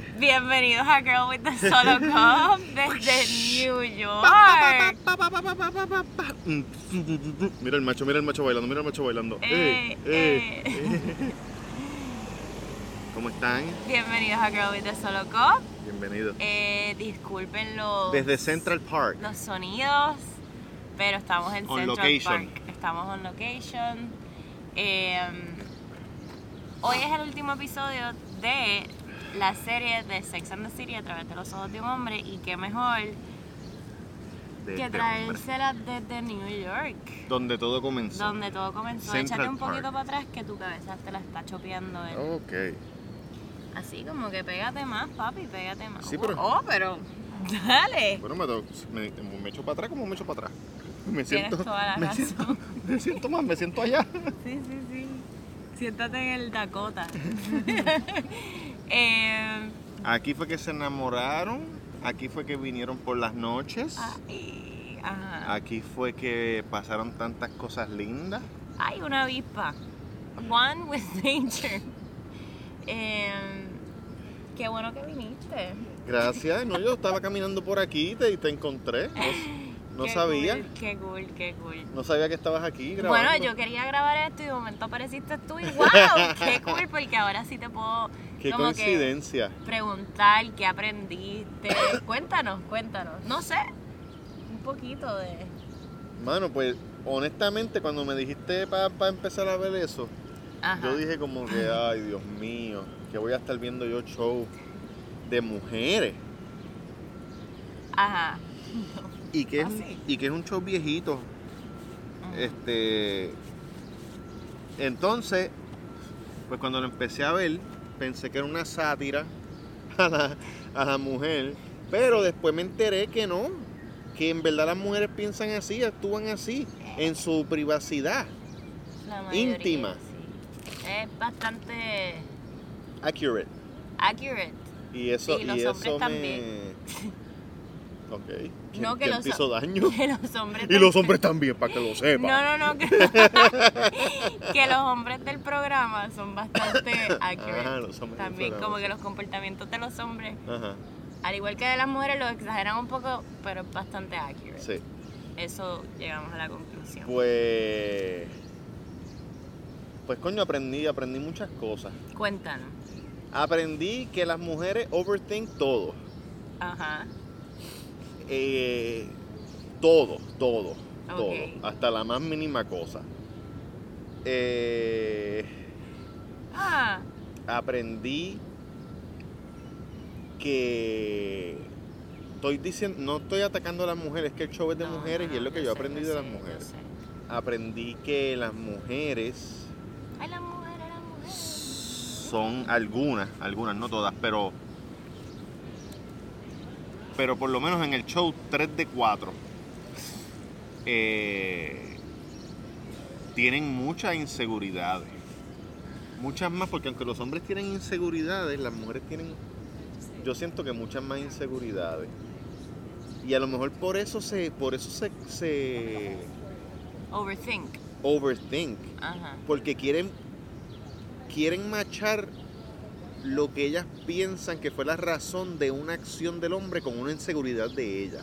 qué? Bienvenidos a Girl with the Solo Cup desde New York. Mira el macho, mira el macho bailando, mira el macho bailando. Eh, Eh, eh. ¿Cómo están? Bienvenidos a Girl with the Solo Cup. Bienvenidos. Eh, disculpen los, Desde Central Park. los sonidos, pero estamos en On Central location. Park. Estamos on location. Eh, hoy es el último episodio de la serie de Sex and the City a través de los ojos de un hombre y qué mejor de que este traérsela desde New York. Donde todo comenzó. Donde todo comenzó. Central Échate un poquito Park. para atrás que tu cabeza te la está chopeando. él. Ok. Así como que pégate más, papi, pégate más. Sí, pero- Oh, pero dale. Bueno, me, me, me echo para atrás como me echo para atrás. Me siento, toda la me razón. siento, me siento más, me siento allá. Sí, sí, sí. Siéntate en el Dakota. eh, Aquí fue que se enamoraron, aquí fue que vinieron por las noches, ay, ajá. aquí fue que pasaron tantas cosas lindas. Ay, una avispa. One with nature. Eh, qué bueno que viniste. Gracias, no, yo estaba caminando por aquí y te, encontré. No, no Qué sabía, cool, qué cool, qué cool. no sabía que estabas aquí grabando. Bueno, yo quería grabar esto y de momento apareciste tú y wow, qué cool, porque ahora sí te puedo Qué como coincidencia. que preguntar qué aprendiste. cuéntanos, cuéntanos. No sé, un poquito de... Mano, pues honestamente cuando me dijiste para empezar a ver eso, Ajá. yo dije como que, ay Dios mío, que voy a estar viendo yo show de mujeres. Ajá. Y que, es, Ah, sí. y que es un show viejito. Este. Entonces, pues cuando lo empecé a ver, pensé que era una sátira a la, a la mujer. Pero después me enteré que no. Que en verdad las mujeres piensan así, actúan así, en su privacidad. La íntima. sí. Es bastante Accurate. accurate. Y eso, Y los y hombres eso también. me. Ok. ¿Quién, No, que quién los te hizo daño? Que los hombres Y los hombres también, para que lo sepan. No, no, no. Que, que los hombres del programa son bastante accurate. Ajá, los hombres También como que los comportamientos de los hombres, Ajá, al igual que de las mujeres, los exageran un poco, pero es bastante accurate. sí. Eso llegamos a la conclusión. Pues. Pues coño, aprendí, aprendí muchas cosas. Cuéntanos. Aprendí que las mujeres overthink todo. Ajá. Eh, todo, todo, todo. Ok. Hasta la más mínima cosa. Eh, Ah, aprendí que estoy diciendo, no estoy atacando a las mujeres, que el show es de no, mujeres no, y es lo que yo sé, aprendí de las sé, mujeres. Aprendí que las mujeres Ay, las mujeres, las mujeres. son algunas, algunas, no todas, pero pero por lo menos en el show 3 de 4 eh, tienen muchas inseguridades. Muchas más, porque aunque los hombres tienen inseguridades, las mujeres tienen, yo siento que muchas más inseguridades. Y a lo mejor por eso se, por eso se, se Overthink. overthink. Ajá. porque quieren quieren machar lo que ellas piensan que fue la razón de una acción del hombre con una inseguridad de ella.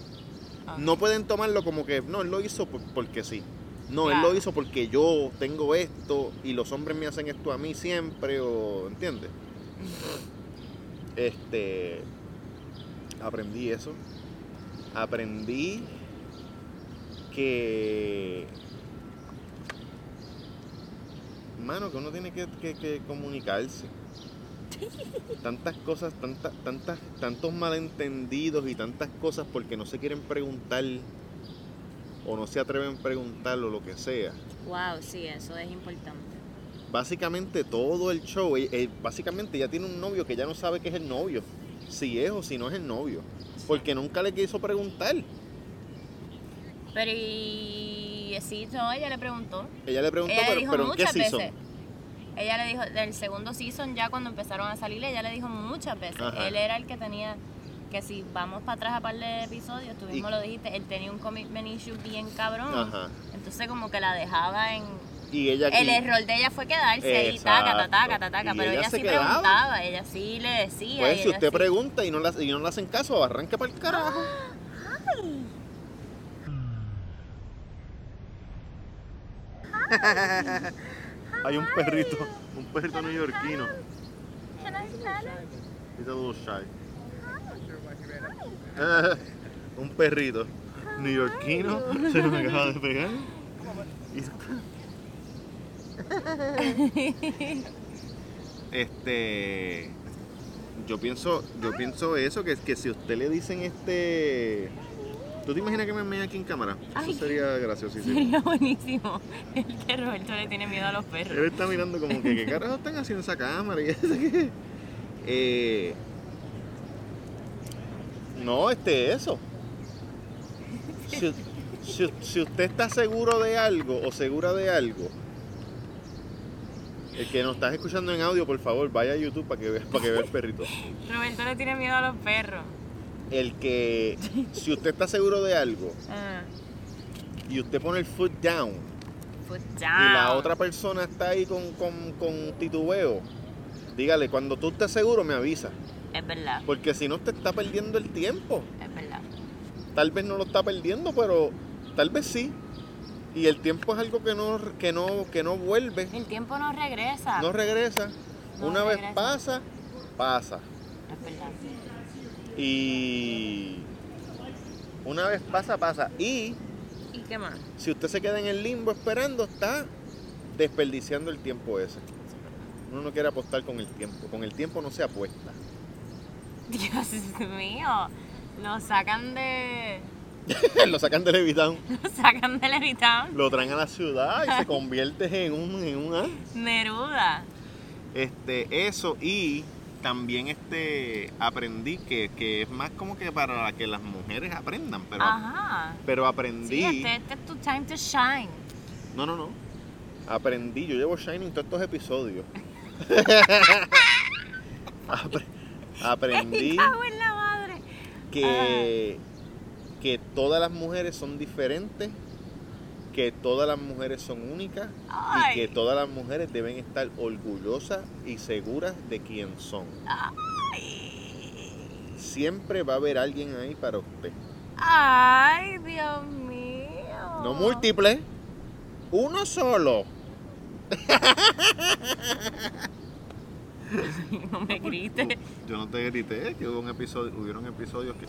ok. No pueden tomarlo como que no, él lo hizo por- porque sí. No, él lo hizo porque yo tengo esto y los hombres me hacen esto a mí siempre o ¿entiendes? Este aprendí eso. Aprendí que mano que uno tiene que, que- que comunicarse. Tantas cosas, tantas, tantas, tantos malentendidos y tantas cosas porque no se quieren preguntar o no se atreven a preguntar o lo que sea. Wow, sí, eso es importante. Básicamente todo el show, eh, eh, básicamente ya tiene un novio que ya no sabe que es el novio, si es o si no es el novio, porque nunca le quiso preguntar. Pero y sí, no, ella le preguntó. Ella le preguntó, Ella le pero, dijo pero ¿en qué muchas season? Ella le dijo, del segundo season ya cuando empezaron a salir, ella le dijo muchas veces. Ajá. Él era el que tenía que si vamos para atrás a par de episodios, tú mismo Y- lo dijiste, él tenía un commitment issue bien cabrón. Ajá. Entonces como que la dejaba en... Y ella El error de ella fue quedarse ahí, taca, taca, taca, taca, Y pero ella sí preguntaba, ella sí le decía. pues y si usted pregunta y no, la, y no le hacen caso, arranque para el carajo. Hay un perrito, un perrito neoyorquino. He's a shy. Un perrito neoyorquino se me acaba de pegar. Este, yo pienso, yo pienso eso que que si usted le dicen este, ¿tú te imaginas que me mea aquí en cámara? Ay. Eso sería graciosísimo. Sería buenísimo. El que Roberto le tiene miedo a los perros. Él está mirando como que qué carajo están haciendo esa cámara y eso que eh, no, este eso. Si, si- si usted está seguro de algo o segura de algo, el que nos estás escuchando en audio, por favor, vaya a YouTube para que vea, para que vea el perrito. Roberto le tiene miedo a los perros. El que, si usted está seguro de algo Ah, y usted pone el foot down foot y la otra persona está ahí con, con, con titubeo, dígale, cuando tú estés seguro me avisa. Es verdad, Porque si no te está perdiendo el tiempo. es verdad. Tal vez no lo está perdiendo, pero tal vez sí. Y el tiempo es algo que no, que no, que no vuelve, El tiempo no regresa. no regresa. No Una vez pasa, pasa. Es verdad. Y una vez pasa, pasa. Y ¿Y qué más? si usted se queda en el limbo esperando, está desperdiciando el tiempo ese. Uno no quiere apostar con el tiempo. Con el tiempo no se apuesta. Dios mío. Lo sacan de. lo sacan de Levitown, Lo sacan de Levitown. lo traen a la ciudad y se convierte en un, en un ah, Neruda. este eso y también este aprendí que, que es más como que para que las mujeres aprendan pero Ajá. pero Sí, aprendí este, este es tu time to shine. no no no aprendí yo llevo shining todos estos episodios Apre- aprendí Me cago en la madre. que, que todas las mujeres son diferentes, que todas las mujeres son únicas Ay. y que todas las mujeres deben estar orgullosas y seguras de quién son. Ay. Siempre va a haber alguien ahí para usted. Ay, Dios mío. No múltiple, uno solo. No me grites. Yo no te grité, que hubo un episodio, hubieron episodios que...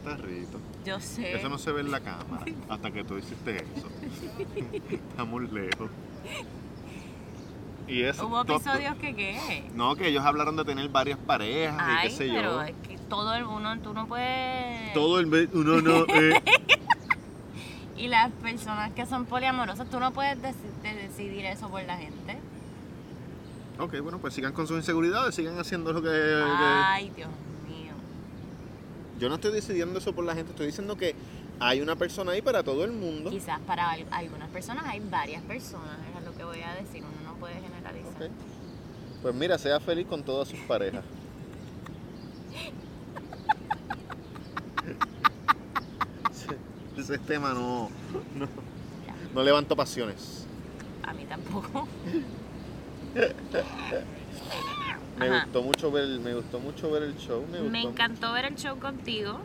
Catarrito. Yo sé. Eso no se ve en la cámara hasta que tú hiciste eso. Estamos lejos. Y eso. Hubo episodios que qué. No, que ellos hablaron de tener varias parejas y Ay, qué sé pero yo. es que todo el uno, tú no puedes. Todo el mes, uno no, eh. Y las personas que son poliamorosas, tú no puedes deci- de- decidir eso por la gente. Ok, bueno, pues sigan con sus inseguridades, sigan haciendo lo que, que- Ay, Dios. Yo no estoy decidiendo eso por la gente, estoy diciendo que hay una persona ahí para todo el mundo. Quizás para al- algunas personas hay varias personas, es lo que voy a decir. Uno no puede generalizar. Pues mira, sea feliz con todas sus parejas. Ese tema no, no, no levanto pasiones. A mí tampoco. Me Ajá. gustó mucho ver, me gustó mucho ver el show. Me, encantó ver el show contigo.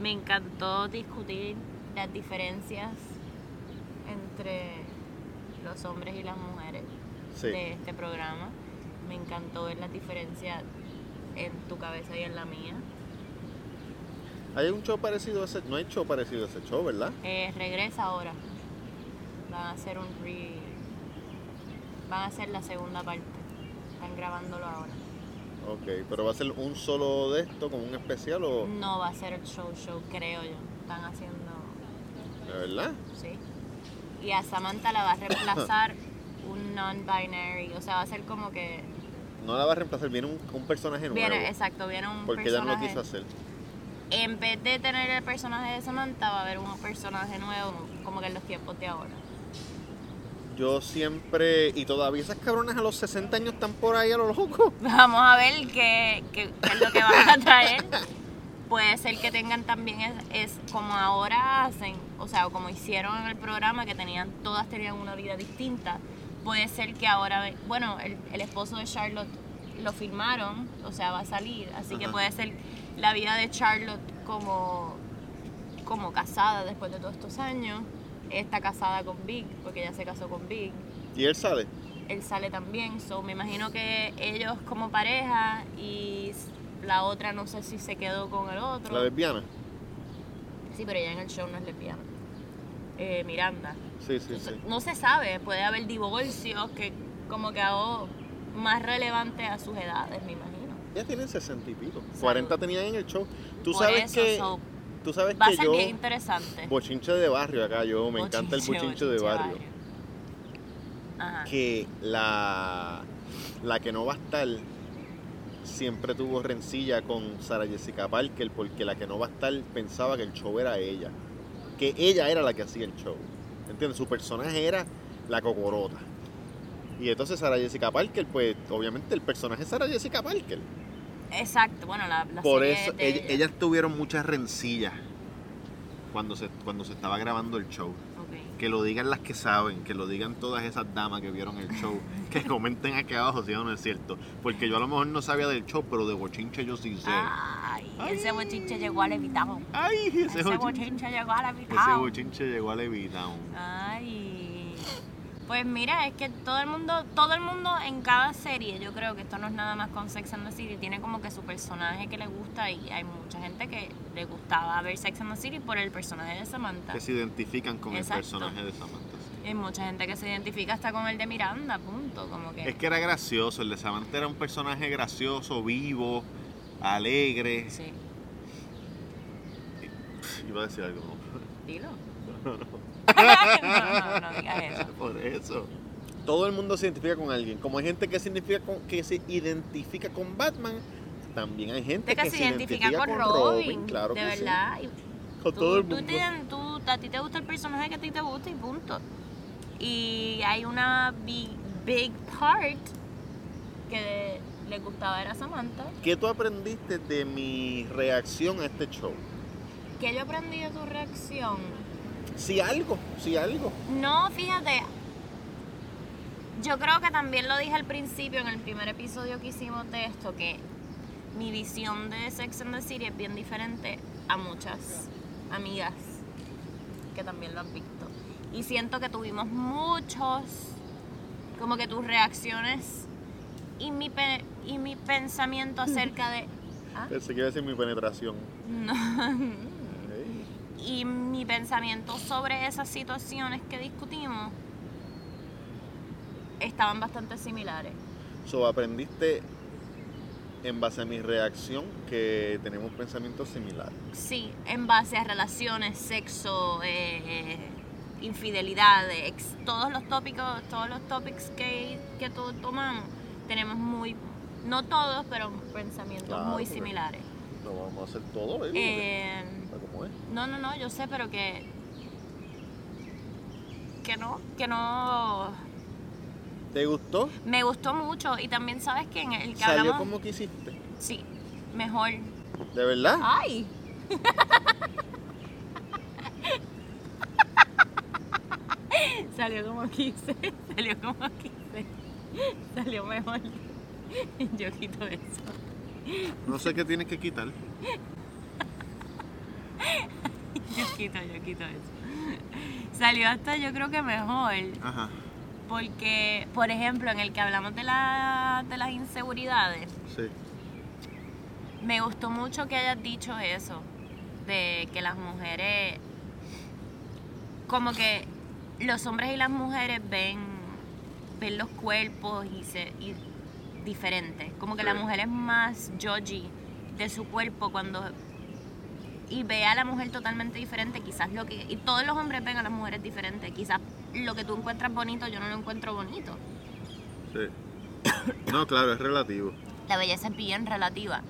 Me encantó discutir las diferencias entre los hombres y las mujeres Sí. de este programa. Me encantó ver las diferencias en tu cabeza y en la mía. Hay un show parecido a ese, no hay show parecido a ese show, ¿verdad? Eh, regresa ahora. Van a hacer un re... Van a hacer la segunda parte. Están grabándolo ahora. Ok, pero va a ser un solo de esto, como un especial o, No va a ser el show show, creo yo. Están haciendo... ¿de verdad? Sí. Y a Samantha la va a reemplazar un non-binary. O sea, va a ser como que. No la va a reemplazar, viene un, un personaje nuevo. Viene, exacto, viene un porque ella no lo personaje. quiso hacer. En vez de tener el personaje de Samantha, va a haber un personaje nuevo, como que en los tiempos de ahora. Yo siempre, y todavía esas cabronas a los 60 años están por ahí a lo loco. Vamos a ver qué, qué- qué es lo que van a traer. Puede ser que tengan también, es, es como ahora hacen, o sea, como hicieron en el programa, que tenían todas tenían una vida distinta. Puede ser que ahora, bueno, el, el esposo de Charlotte lo filmaron, o sea, va a salir. Así que puede ser la vida de Charlotte como, como casada después de todos estos años. Está casada con Big, porque ella se casó con Big Y él sale. él sale también. So, me imagino que ellos como pareja y la otra no sé si se quedó con el otro. La lesbiana. Sí, pero ella en el show no es lesbiana. Eh, Miranda. Sí, sí, Entonces, sí. No se sabe, puede haber divorcios que como que hago más relevante a sus edades, me imagino. Ya tienen 60 y pico. Salud. 40 tenían en el show. Tú Por sabes eso, que, so, tú sabes va a que ser yo, bien interesante. bochinche de barrio acá, yo me encanta el bochinche de barrio. Ajá. Que la, la que no va a estar siempre tuvo rencilla con Sara Jessica Parker porque la que no va a estar pensaba que el show era ella. Que ella era la que hacía el show. ¿Entiendes? Su personaje era la cocorota. Y entonces Sara Jessica Parker, pues obviamente el personaje es Sara Jessica Parker. Exacto, bueno, la, la Por serie eso, es de ella- ella. ellas tuvieron muchas rencillas cuando se, cuando se estaba grabando el show. Que lo digan las que saben, que lo digan todas esas damas que vieron el show, que comenten aquí abajo si no es cierto. Porque yo a lo mejor no sabía del show, pero de bochinche yo sí sé. Ay, Ay. ese bochinche llegó a Levitown. Ay, ese, Ese bochinche, bochinche llegó a ese Levitown. bochinche llegó a Levitown. Ay. Pues mira, es que todo el mundo, todo el mundo en cada serie, yo creo que esto no es nada más con Sex and the City, tiene como que su personaje que le gusta y hay mucha gente que le gustaba ver Sex and the City por el personaje de Samantha. Que se identifican con Exacto. el personaje de Samantha. sí. Hay mucha gente que se identifica hasta con el de Miranda, punto, como que Es que era gracioso, el de Samantha era un personaje gracioso, vivo, alegre. sí, Iba a decir algo, ¿no? dilo. no, no, no digas eso. Por eso. Todo el mundo se identifica con alguien. Como hay gente que se identifica con, que se identifica con Batman, también hay gente que, que se identifica con Robin, claro de que sí. verdad. Con Tú- todo el tú mundo. tú- a ti te gusta el personaje que a ti te gusta y punto. Y hay una big, big part que le gustaba era Samantha. ¿Qué tú aprendiste de mi reacción a este show? Que yo aprendí de tu reacción. Si algo, si algo. No, fíjate. Yo creo que también lo dije al principio en el primer episodio que hicimos de esto, que mi visión de Sex and the City es bien diferente a muchas amigas que también lo han visto. Y siento que tuvimos muchos, como que tus reacciones y mi, pe- y mi pensamiento acerca de... ¿Ah? Pensé que iba a decir mi penetración. No. Y mi pensamiento sobre esas situaciones que discutimos estaban bastante similares. So, aprendiste en base a mi reacción que tenemos pensamientos similares. Sí, en base a relaciones, sexo, eh, eh, infidelidad, ex- todos los tópicos, todos los topics que, que to- tomamos, tenemos muy, no todos, pero pensamientos Claro, muy similares. Lo vamos a hacer todo, ¿eh? Eh, No, no, no, yo sé, pero que que no, que no ¿Te gustó? me gustó mucho y también sabes que en el que ¿Salió hablamos como quisiste? sí, mejor. ¿De verdad? Ay. Salió como quise, salió como quise. Salió mejor. Yo quito eso. No sé qué tienes que quitar. Quito, yo quito eso. Salió hasta yo creo que mejor. Ajá. Porque, por ejemplo, en el que hablamos de, la, de las inseguridades, Sí. me gustó mucho que hayas dicho eso. De que las mujeres. Como que los hombres y las mujeres ven, ven los cuerpos y se. Y, diferentes. Como que la Sí. mujer es más judgy de su cuerpo cuando. Y ve a la mujer totalmente diferente, quizás lo que. Y todos los hombres ven a las mujeres diferentes. Quizás lo que tú encuentras bonito, yo no lo encuentro bonito. Sí. No, claro, es relativo. La belleza es bien relativa.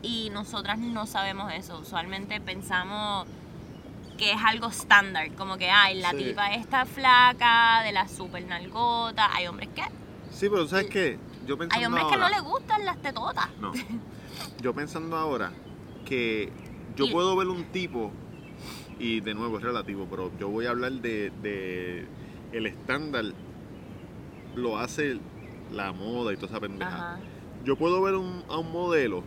Y nosotras no sabemos eso. Usualmente pensamos que es algo estándar, como que ay, la Sí. tipa está flaca, de la super nalgota, hay hombres que Sí, pero ¿sabes qué? Yo pensando hay hombres que no les gustan las tetotas. No. Yo pensando ahora que yo Y- puedo ver un tipo, y de nuevo es relativo, pero yo voy a hablar de, de el estándar, lo hace la moda y toda esa pendeja. Ajá. Yo puedo ver un- a un modelo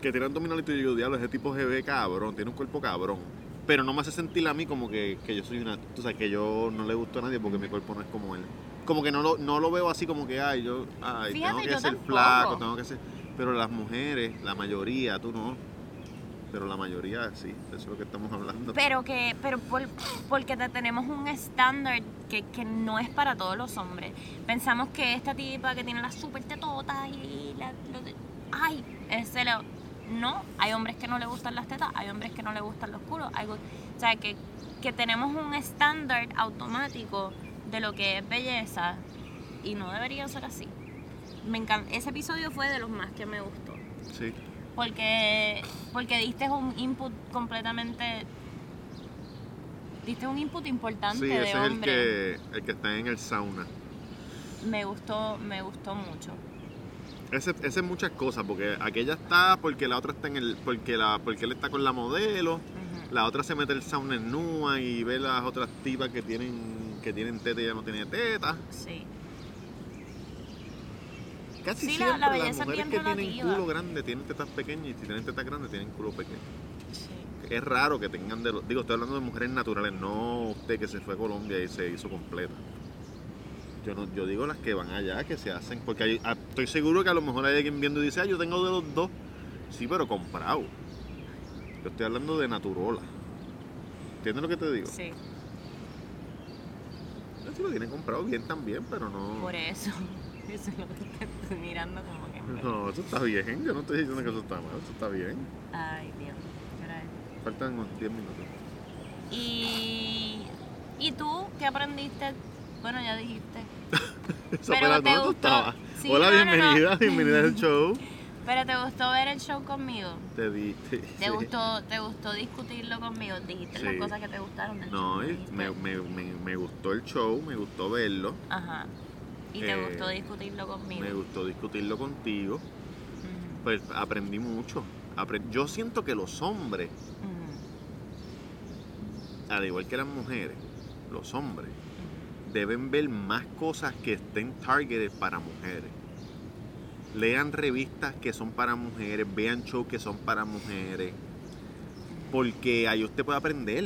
que tiene abdominalito y yo digo, diablo, ese tipo se ve cabrón, tiene un cuerpo cabrón. Pero no me hace sentir a mí como que, que yo soy una... Tú sabes, que yo no le gusto a nadie porque mi cuerpo no es como él. Como que no lo, no lo veo así como que, ay, yo, ay, Fíjate, tengo que ser tampoco. flaco, tengo que ser... Pero las mujeres, la mayoría, tú no. Pero la mayoría sí, de eso es lo que estamos hablando. Pero que, pero por- porque te- tenemos un estándar que, que no es para todos los hombres. Pensamos que esta tipa que tiene las super tetotas y la, ay, ese lo, no, hay hombres que no le gustan las tetas, hay hombres que no le gustan los culos, hay, o sea que, que tenemos un estándar automático de lo que es belleza y no debería ser así. Me encanta, ese episodio fue de los más que me gustó Sí. Porque porque diste un input completamente diste un input importante Sí, de ese es el hombre que, el que está en el sauna. me gustó me gustó mucho Ese, ese es muchas cosas, porque aquella está porque la otra está en el. porque la, porque él está con la modelo. La otra se mete el sauna en nua y ve las otras tipas que tienen que tienen teta y ella no tiene teta. sí Casi Sí, la- siempre la las belleza es mujeres que tienen relativa. culo grande tienen tetas pequeñas y si tienen tetas grandes tienen culo pequeño. sí Es raro que tengan de los... Digo, estoy hablando de mujeres naturales, no usted que se fue a Colombia y se hizo completa. Yo no, yo digo las que van allá, que se hacen, porque hay- ah, estoy seguro que a lo mejor hay alguien viendo y dice, ah, yo tengo de los dos. Sí, pero comprado. Yo estoy hablando de naturola. ¿Entiendes lo que te digo? sí Sí, lo tienen comprado bien también, pero no. por eso eso es lo que te estoy mirando como que No, eso está bien. Yo no estoy diciendo que eso está mal, eso está bien. ay Dios. Faltan unos 10 minutos. y y tú qué aprendiste bueno ya dijiste Esa Pero fue te gustó. estabas. Sí, Hola, no, no, no. bienvenida, bienvenida al show. pero te gustó ver el show conmigo Te di. Te, ¿Te sí. gustó, ¿Te gustó discutirlo conmigo? Dijiste las cosas que te gustaron del No, show, dijiste- me, me, me, me gustó el show, me gustó verlo, Ajá. ¿Y te Eh, gustó discutirlo conmigo? me gustó discutirlo contigo, pues aprendí mucho. Yo siento que los hombres, ujú, al igual que las mujeres, los hombres deben ver más cosas que estén targeted para mujeres. Lean revistas que son para mujeres, vean shows que son para mujeres, porque ahí usted puede aprender.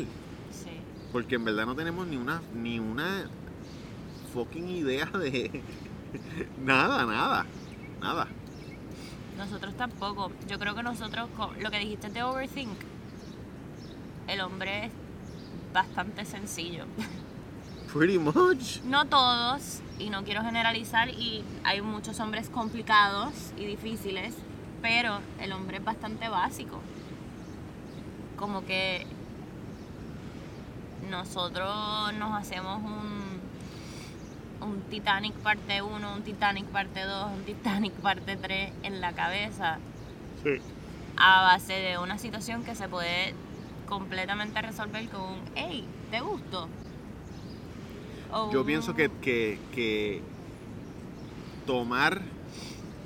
Sí. Porque en verdad no tenemos ni una ni una fucking idea de nada, nada, nada. Nosotros tampoco. Yo creo que nosotros, lo que dijiste de overthink, el hombre es bastante sencillo. Pretty much. No todos, y no quiero generalizar, y hay muchos hombres complicados y difíciles, pero el hombre es bastante básico. Como que nosotros nos hacemos un, un Titanic parte 1, un Titanic parte 2, un Titanic parte 3 en la cabeza Sí. a base de una situación que se puede completamente resolver con un hey, ¿te gustó? O Yo un- pienso que, que, que tomar,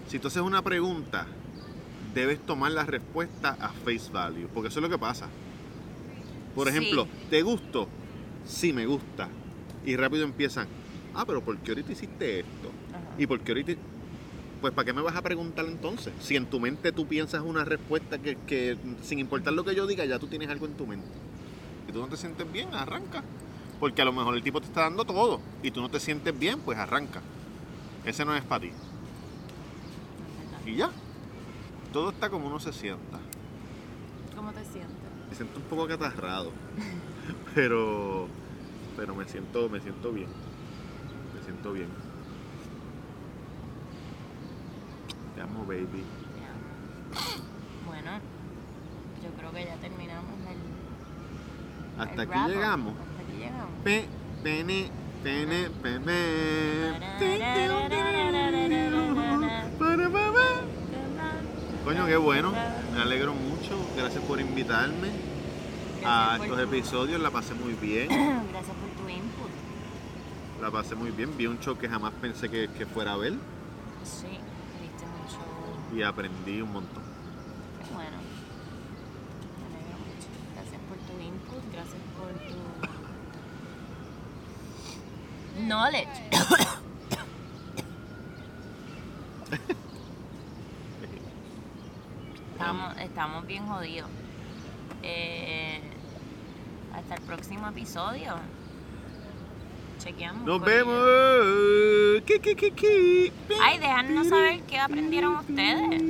si tú haces una pregunta, debes tomar la respuesta a face value, porque eso es lo que pasa. Por Sí. ejemplo, ¿te gustó? Sí, me gusta. Y rápido empiezan, ah, pero ¿por qué ahorita hiciste esto? Ajá. ¿Y por qué ahorita? Pues ¿para qué me vas a preguntar entonces? Si en tu mente tú piensas una respuesta que, que sin importar lo que yo diga, ya tú tienes algo en tu mente. Y tú no te sientes bien, arranca. Porque a lo mejor el tipo te está dando todo y tú no te sientes bien, pues arranca. Ese no es para ti. Y ya. Todo está como uno se sienta. ¿Cómo te sientes? Me siento un poco acatarrado. Pero pero me siento me siento bien. Siento bien. Te amo, baby. Bueno, yo creo que ya terminamos el. Hasta el aquí llegamos. Hasta aquí llegamos. Pe, pene, pene. Coño, qué bueno. Me alegro mucho. Gracias por invitarme. a por estos tu- episodios. La pasé muy bien. Gracias por tu input. La pasé muy bien. Vi un show que jamás pensé que, que fuera a ver Sí, viste mucho. y aprendí un montón. Qué bueno. Me alegro mucho. Gracias por tu input, gracias por tu knowledge. estamos, estamos bien jodidos. Eh, hasta el próximo episodio. Chequeamos. Nos vemos. Ki, ki, ki. Ay, déjanos saber qué aprendieron ustedes.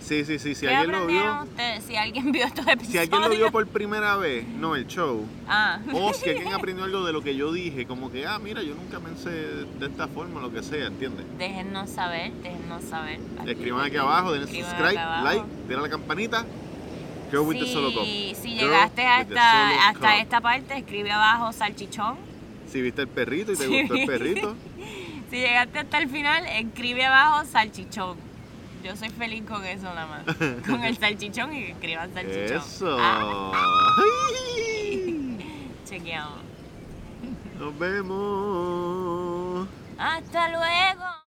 Sí, sí, sí. Si ¿Qué alguien lo vio, ustedes? Si alguien vio estos episodios. si alguien lo vio por primera vez, no el show, Ah. o si alguien aprendió algo de lo que yo dije, como que, ah, mira, yo nunca pensé de esta forma, lo que sea, ¿entiendes? Déjennos saber, déjennos saber. Escriban aquí abajo, denle Escriban subscribe, abajo. like, denle a la campanita. Girl with the solo cup. Si, llegaste hasta, hasta esta parte, escribe abajo salchichón. Si viste el perrito y te Sí. gustó el perrito, Si llegaste hasta el final, escribe abajo salchichón. Yo soy feliz con eso nada más. Con el salchichón y que escriban salchichón. eso. Ah, chequeamos. Nos vemos. Hasta luego.